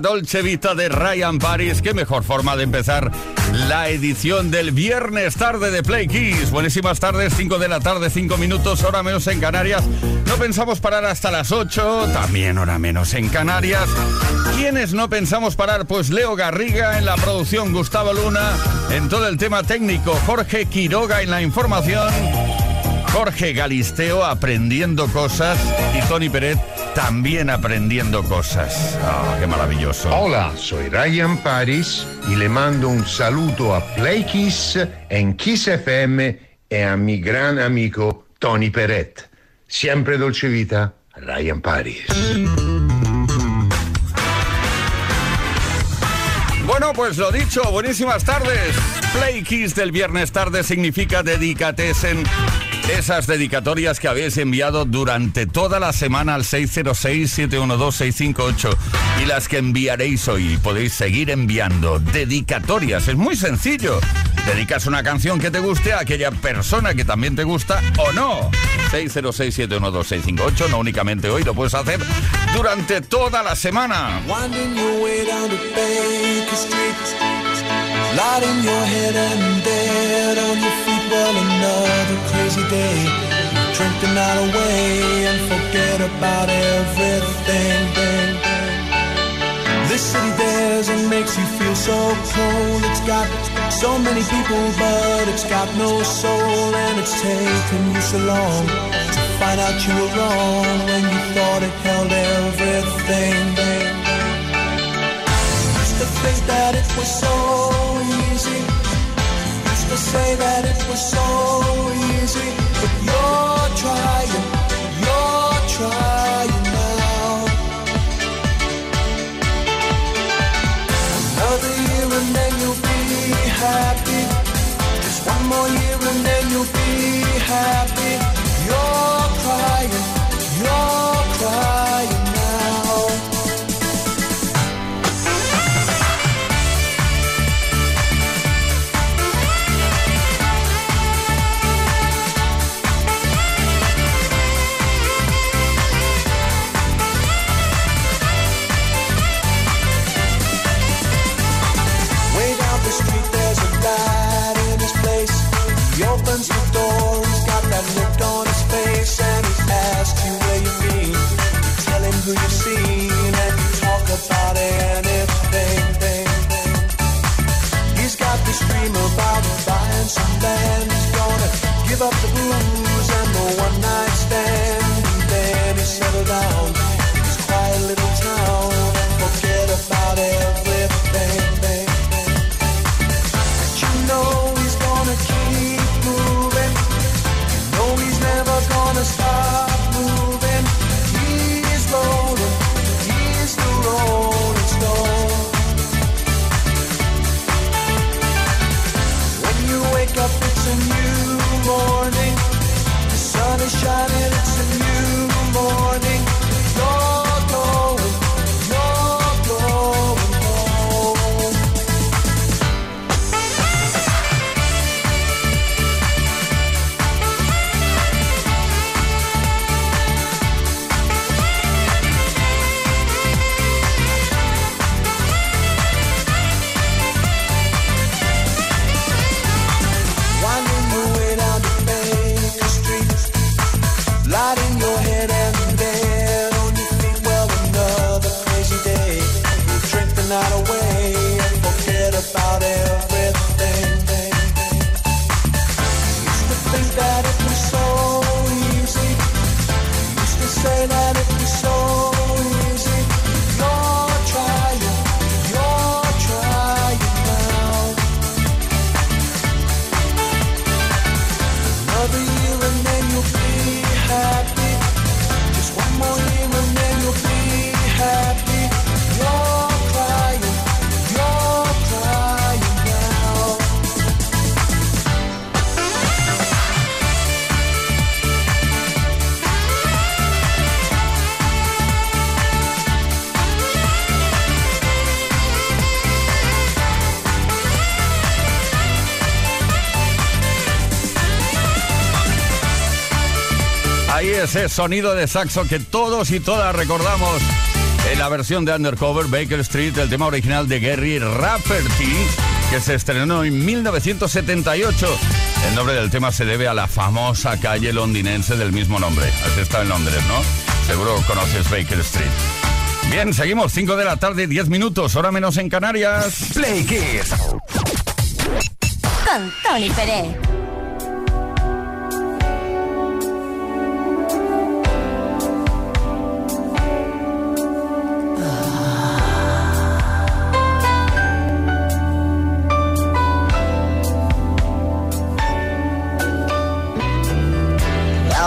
Dolce Vita de Ryan Paris. Qué mejor forma de empezar la edición del viernes tarde de Play Kiss. Buenísimas tardes, 5 de la tarde, 5 minutos, hora menos en Canarias. No pensamos parar hasta las 8, también hora menos en Canarias. ¿Quiénes no pensamos parar? Pues Leo Garriga en la producción, Gustavo Luna en todo el tema técnico, Jorge Quiroga en la información. Jorge Galisteo aprendiendo cosas y Tony Peret también aprendiendo cosas. Ah, qué maravilloso. Hola, soy Ryan Paris y le mando un saludo a Play Kiss en Kiss FM y a mi gran amigo Tony Peret. Siempre dolce vita, Ryan Paris. Bueno, pues lo dicho, buenísimas tardes. Play Kiss del viernes tarde significa en esas dedicatorias que habéis enviado durante toda la semana al 606-712-658 y las que enviaréis hoy. Podéis seguir enviando dedicatorias. Es muy sencillo. Dedicas una canción que te guste a aquella persona que también te gusta o no. 606-712-658. No únicamente hoy, lo puedes hacer durante toda la semana. Well, another crazy day. Drink the night away and forget about everything. This city dares and makes you feel so cold. It's got so many people, but it's got no soul. And it's taken you so long to find out you were wrong when you thought it held everything. Used to think that it was so say that it was so easy. But you're trying, you're trying now. Another year and then you'll be happy. Just one more year and then you'll be happy. Ese sonido de saxo que todos y todas recordamos en la versión de Undercover Baker Street, el tema original de Gary Rafferty, que se estrenó en 1978. El nombre del tema se debe a la famosa calle londinense del mismo nombre. Así está en Londres, ¿no? Seguro conoces Baker Street. Bien, seguimos, 5 de la tarde, 10 minutos, hora menos en Canarias. Play Kiss. Con Tony Pérez.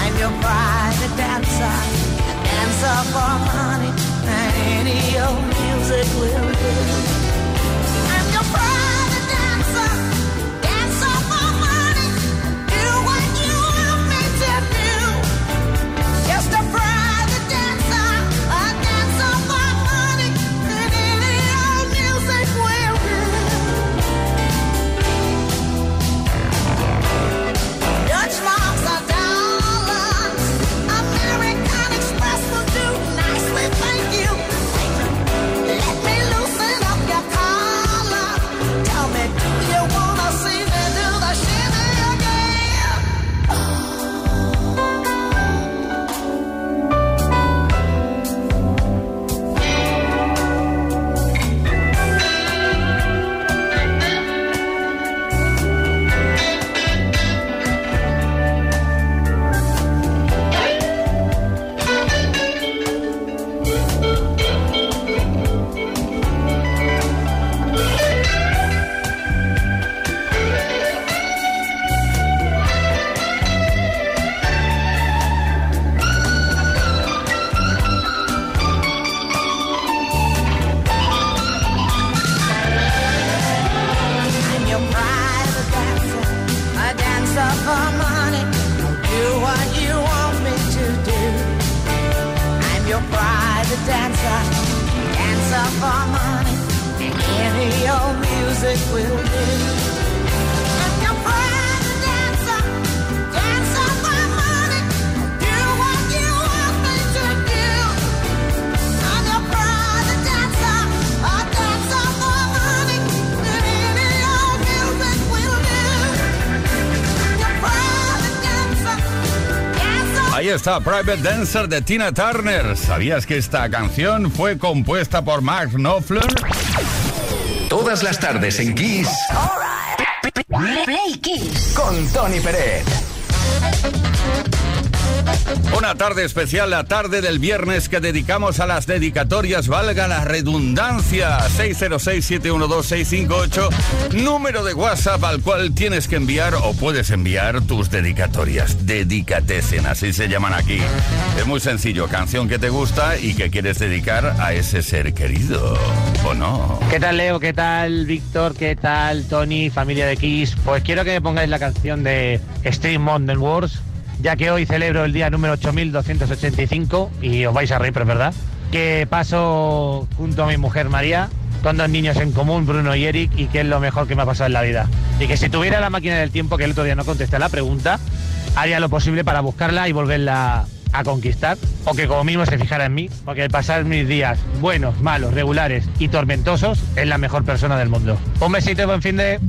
I'm your private dancer, a dancer for money. and Any old music will do. Está, Private Dancer de Tina Turner. ¿Sabías que esta canción fue compuesta por Mark Knopfler? Todas las tardes en Kiss Play Kiss. con Tony Peret. Una tarde especial, la tarde del viernes que dedicamos a las dedicatorias, valga la redundancia. 606-712-658, número de WhatsApp al cual tienes que enviar o puedes enviar tus dedicatorias. Dedicatesen, así se llaman aquí. Es muy sencillo, canción que te gusta y que quieres dedicar a ese ser querido, ¿o no? ¿Qué tal Leo? ¿Qué tal Víctor? ¿Qué tal Tony? Familia de Kiss. Pues quiero que me pongáis la canción de Stream Mountain Wars, ya que hoy celebro el día número 8285 y os vais a reír, pero es verdad. Que paso junto a mi mujer María, con dos niños en común, Bruno y Eric, y que es lo mejor que me ha pasado en la vida. Y que si tuviera la máquina del tiempo, que el otro día no contesté la pregunta, haría lo posible para buscarla y volverla a conquistar, o que como mismo se fijara en mí, porque al pasar mis días buenos, malos, regulares y tormentosos, es la mejor persona del mundo. Un besito y buen fin de...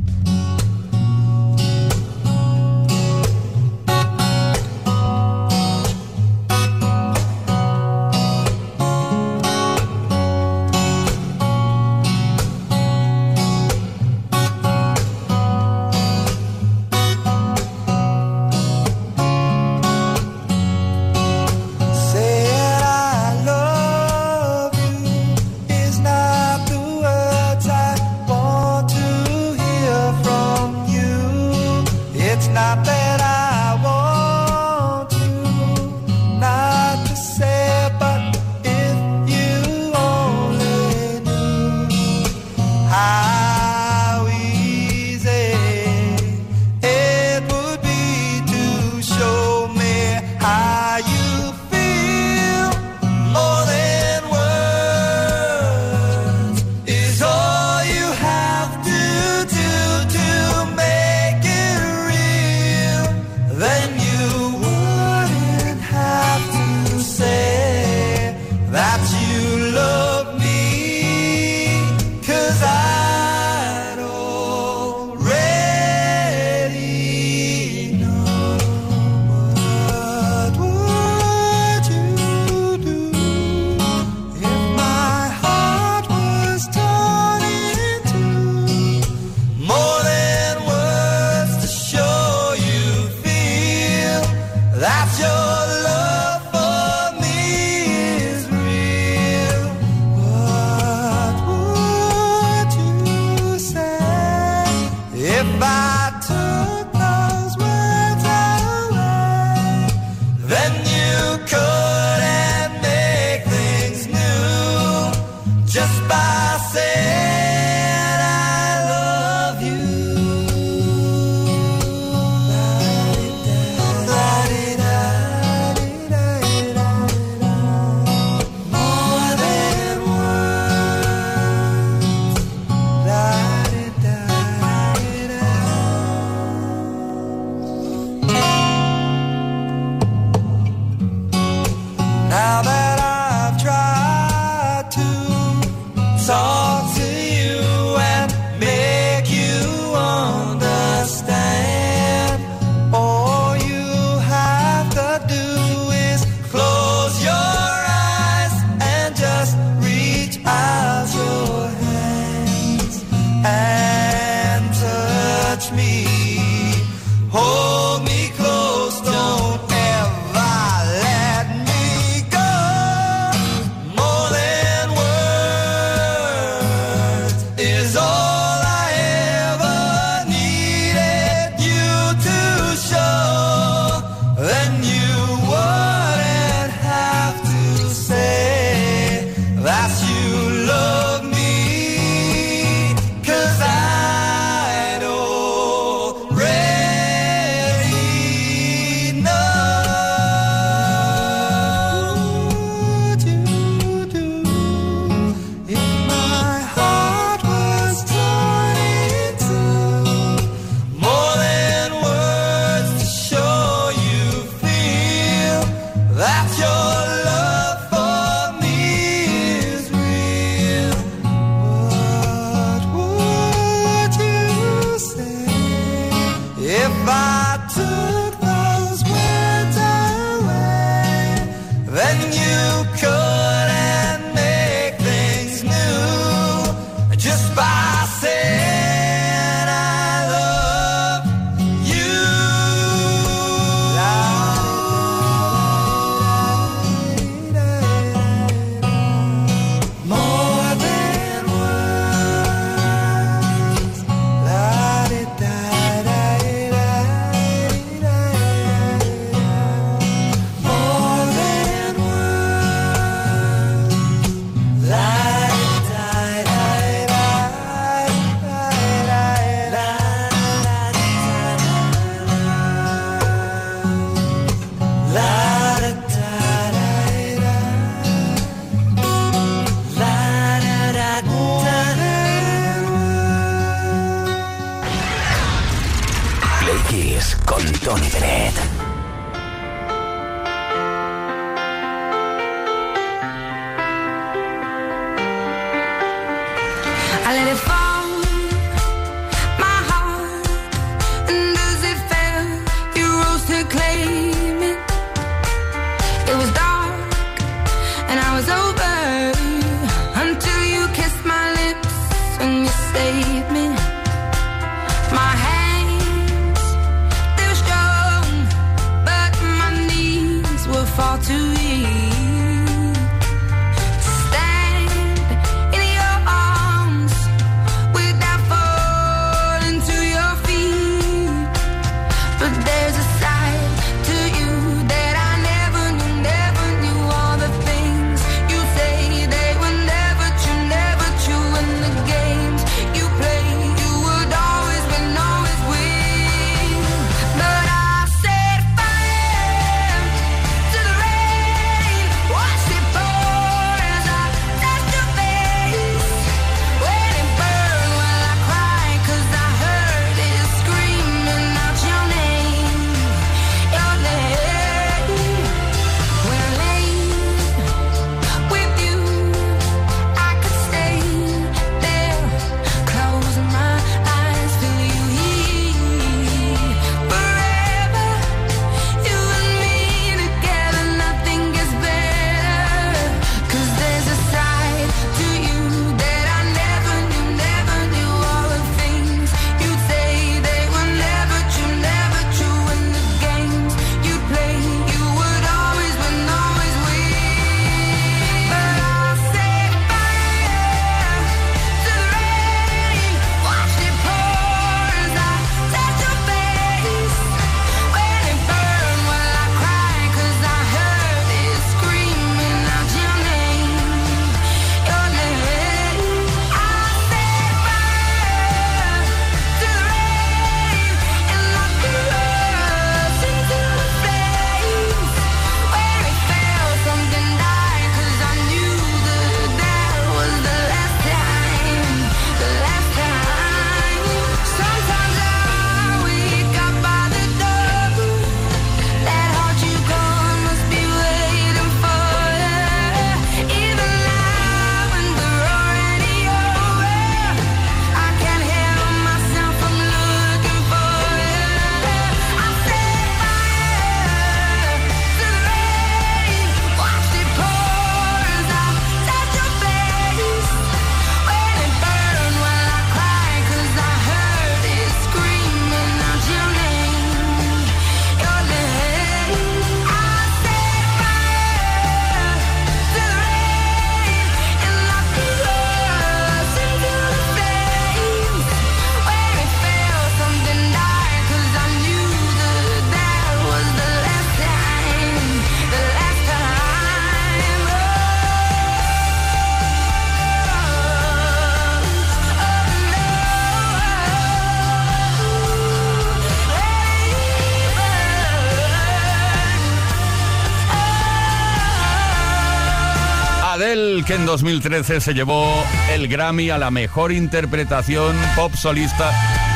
2013 se llevó el Grammy a la mejor interpretación pop solista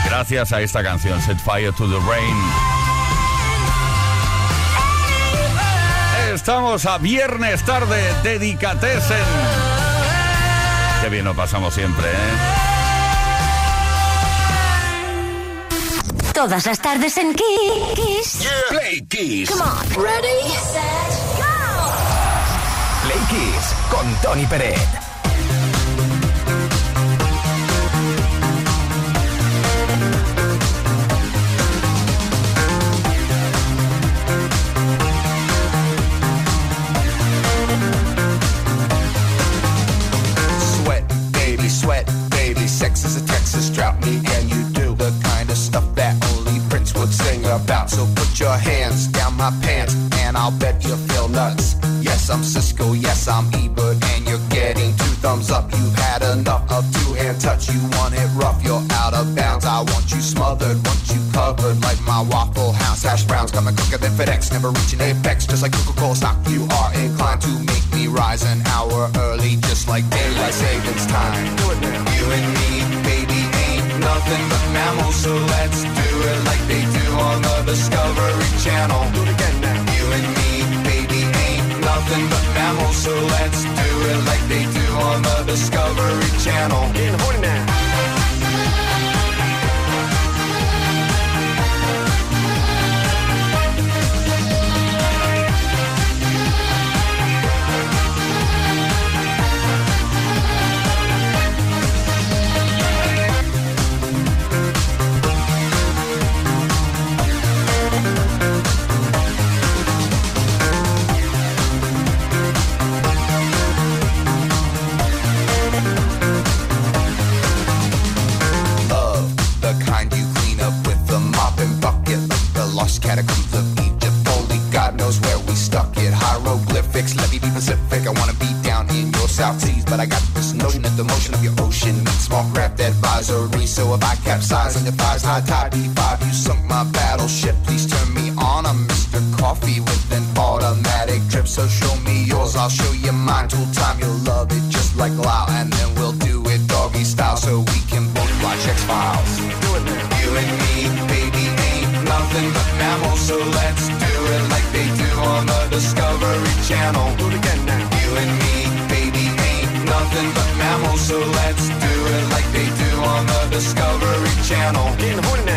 gracias a esta canción, Set Fire to the Rain. Estamos a viernes tarde, dedicatesen. Qué bien nos pasamos siempre, ¿eh? Todas las tardes en Kiss. Play Kiss. Come on. Ready, con Tony Peret. Sweat, baby, sweat, baby. Sex is a Texas drought. Me and you do the kind of stuff that only Prince would sing about. So put your hands down my pants, and I'll bet you feel nuts. Yes, I'm Cisco. Yes, I'm Ebert, never reaching apex. Coffee with an automatic drip. So show me yours, I'll show you mine. Tool time, you'll love it just like Lao, and then we'll do it doggy style so we can both watch X Files. You and me, baby, ain't nothing but mammals, so let's do it like they do on the Discovery Channel. Do it again now. You and me, baby, ain't nothing but mammals, so let's do it like they do on the Discovery Channel. Getting horny now.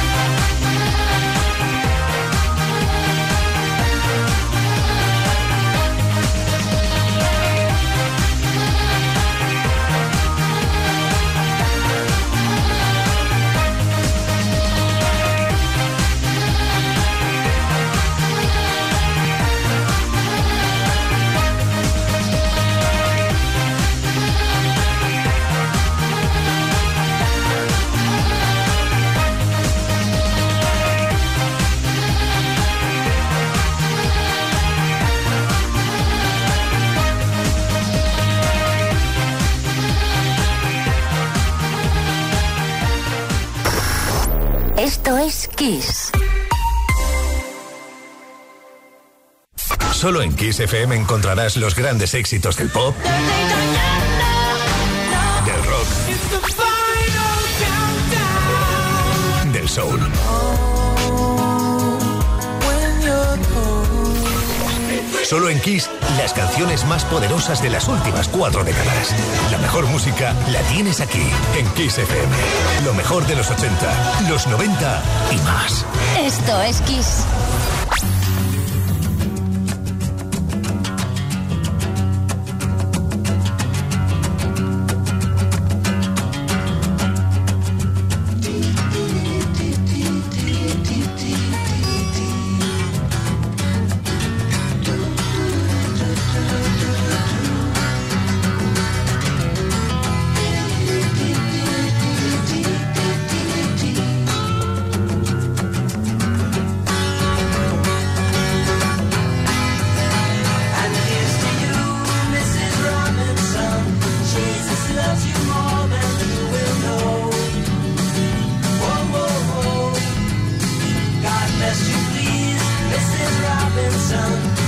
Solo en Kiss FM encontrarás los grandes éxitos del pop, del rock, del soul. Solo en Kiss, las canciones más poderosas de las últimas cuatro décadas. La mejor música la tienes aquí, en Kiss FM. Lo mejor de los 80, los 90 y más. Esto es Kiss. sun.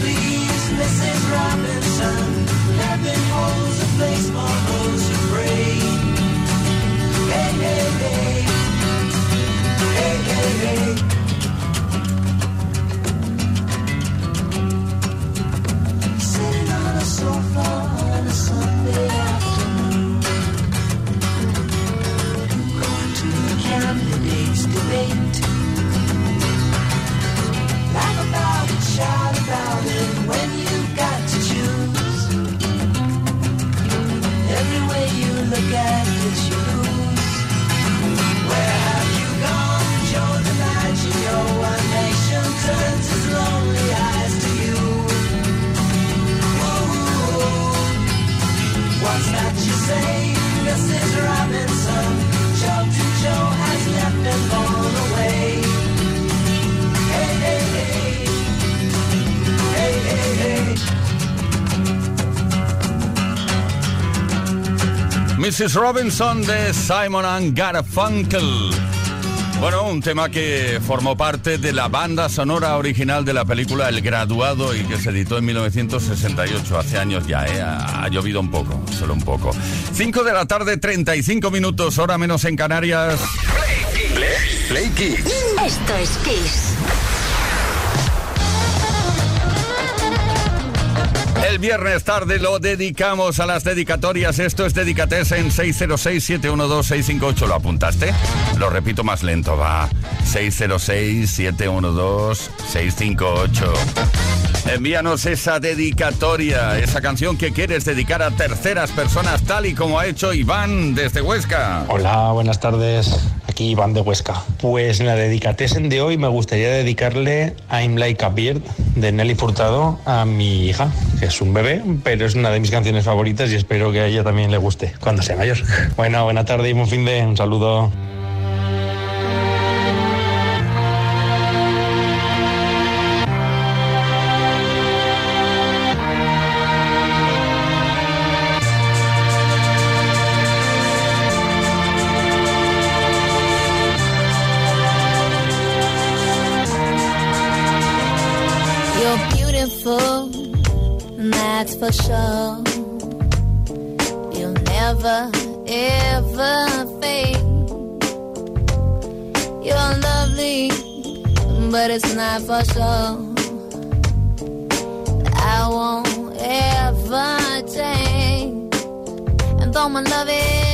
Please, Mrs. Robinson. Heaven holds a place for those who when you've got to choose. Every way you look at it, you lose. Where have you gone, turns lonely eyes to you. Ooh, what's that you say, Mrs. Robinson de Simon and Garfunkel. Bueno, un tema que formó parte de la banda sonora original de la película El Graduado y que se editó en 1968, hace años ya, ¿eh? ha, ha llovido un poco, solo un poco. 5 de la tarde, 35 minutos, hora menos en Canarias. Play Kids. Esto es Kiss. El viernes tarde lo dedicamos a las dedicatorias. Esto es Dedicates en 606-712-658. ¿Lo apuntaste? Lo repito más lento, va. 606-712-658. Envíanos esa dedicatoria, esa canción que quieres dedicar a terceras personas, tal y como ha hecho Iván desde Huesca. Hola, buenas tardes. Aquí Iván de Huesca. Pues en la dedicatesen de hoy me gustaría dedicarle I'm Like a Bird de Nelly Furtado a mi hija, que es un bebé, pero es una de mis canciones favoritas y espero que a ella también le guste cuando sea mayor. Bueno, buena tarde y buen fin de un saludo. Sure. You'll never, ever fade. You're lovely, but it's not for sure. I won't ever change. And though my love is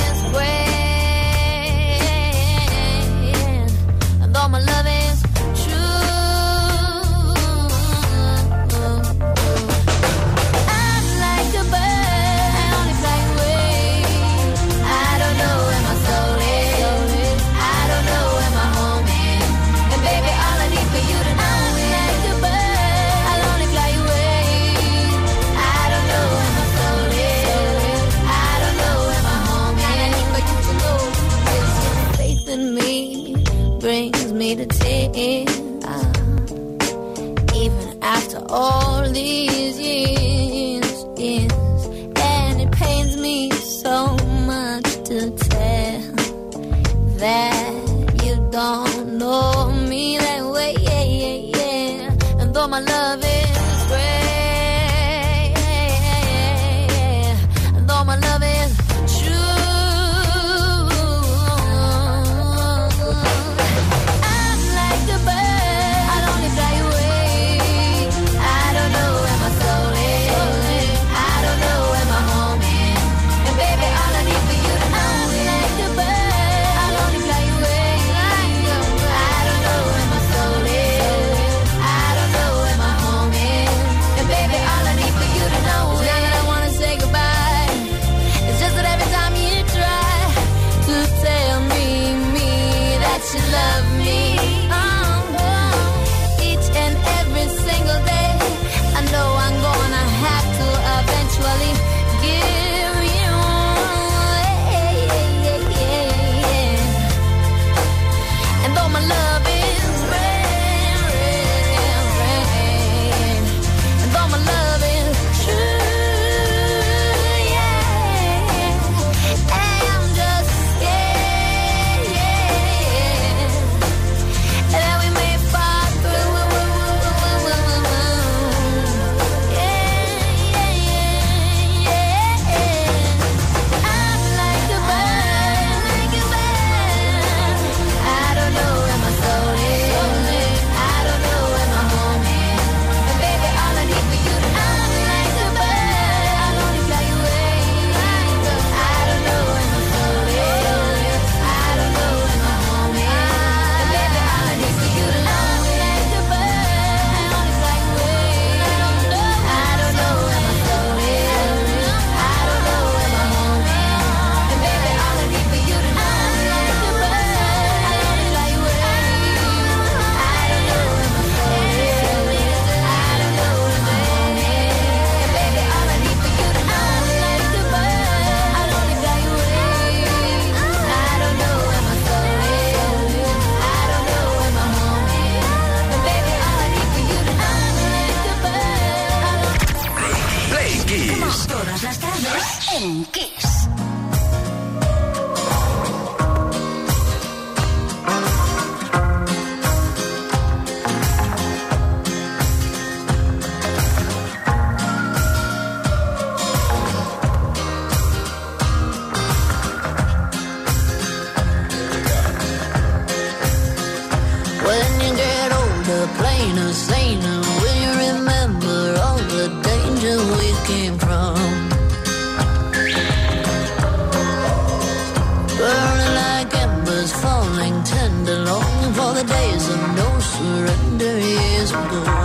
some good.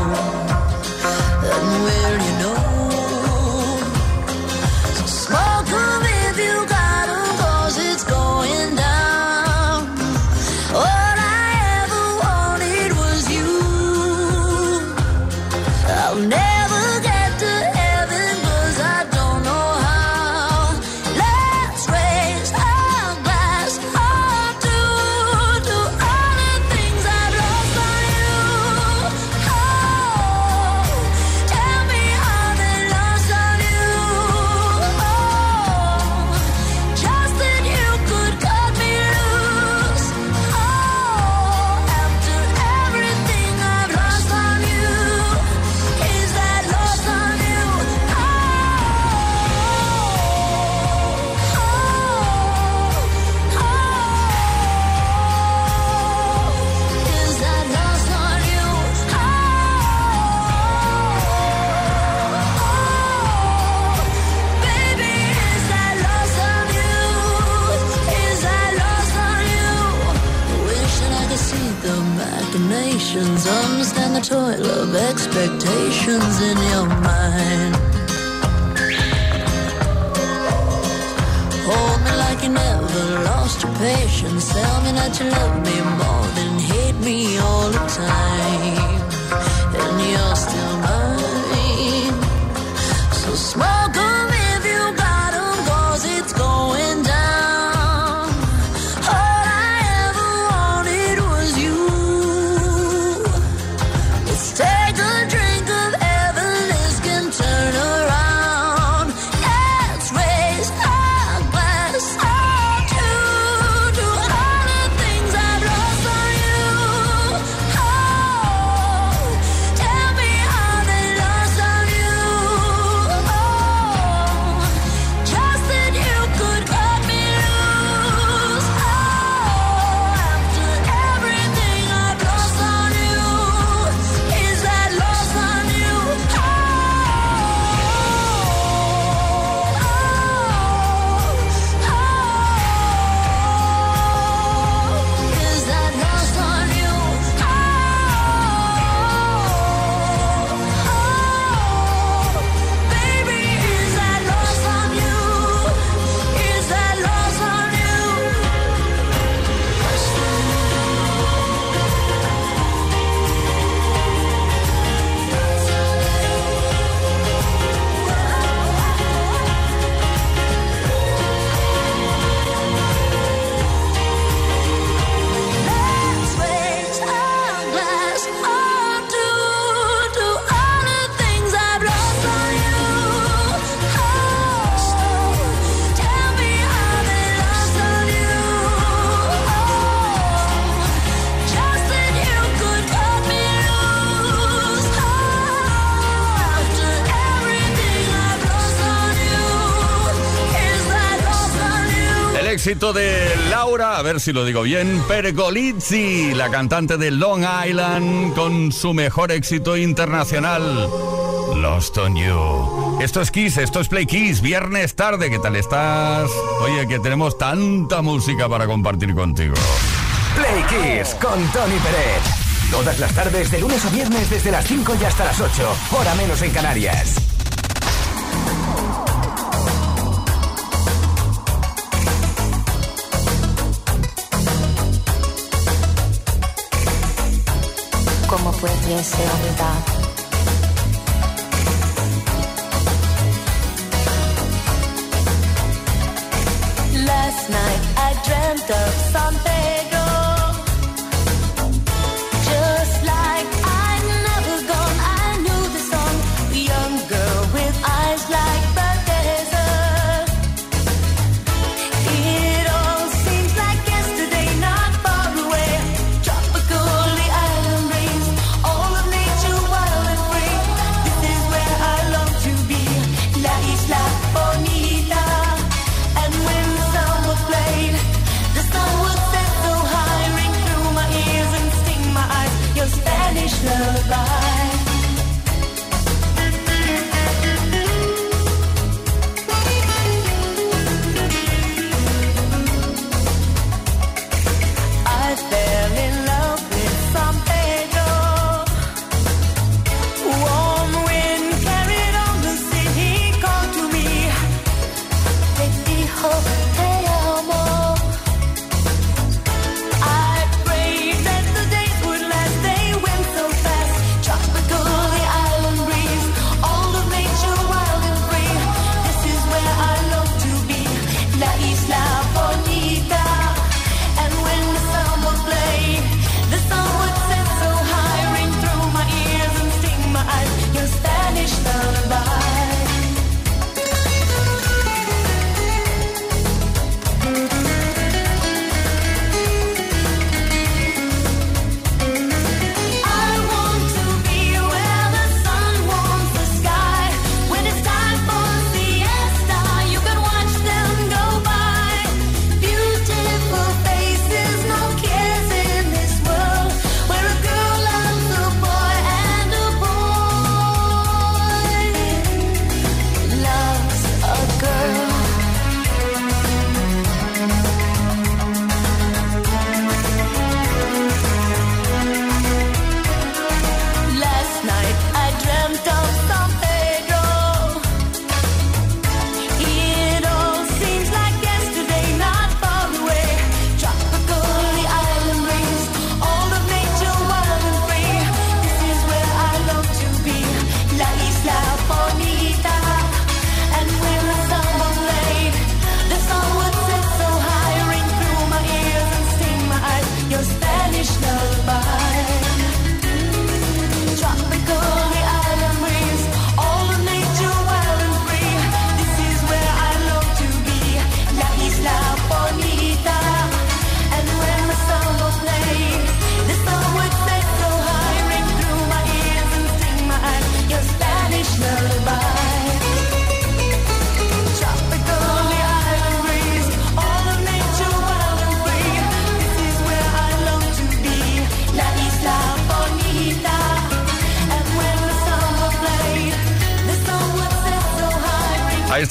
éxito de Laura, a ver si lo digo bien, Pergolizzi, la cantante de Long Island, con su mejor éxito internacional, Lost on You. Esto es Kiss, esto es Play Kiss, viernes tarde, ¿qué tal estás? Oye, que tenemos tanta música para compartir contigo. Play Kiss con Tony Pérez. Todas las tardes, de lunes a viernes, desde las 5 y hasta las 8, hora menos en Canarias. with you soon, Last night I dreamt of something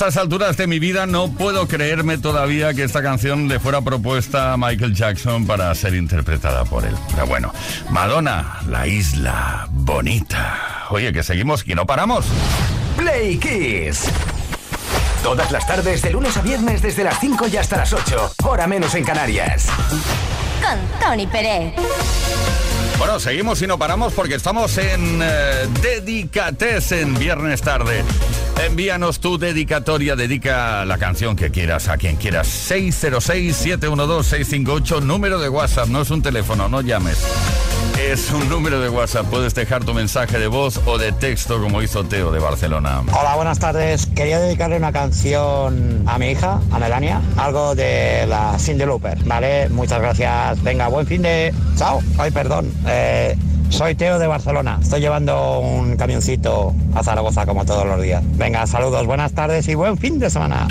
estas alturas de mi vida no puedo creerme todavía que esta canción le fuera propuesta a Michael Jackson para ser interpretada por él. Pero bueno, Madonna, la isla bonita. Oye, que seguimos y no paramos. Play Kiss. Todas las tardes, de lunes a viernes, desde las 5 y hasta las 8. Hora menos en Canarias. Con Tony Pérez. Bueno, seguimos y no paramos porque estamos en eh, Dedicates en viernes tarde. Envíanos tu dedicatoria, dedica la canción que quieras a quien quieras. 606-712-658, número de WhatsApp, no es un teléfono, no llames. Es un número de WhatsApp, puedes dejar tu mensaje de voz o de texto como hizo Teo de Barcelona. Hola, buenas tardes. Quería dedicarle una canción a mi hija, a Melania, algo de la Cindy Looper, ¿vale? Muchas gracias. Venga, buen fin de... Chao. Ay, perdón. Eh, soy Teo de Barcelona. Estoy llevando un camioncito a Zaragoza como todos los días. Venga, saludos, buenas tardes y buen fin de semana.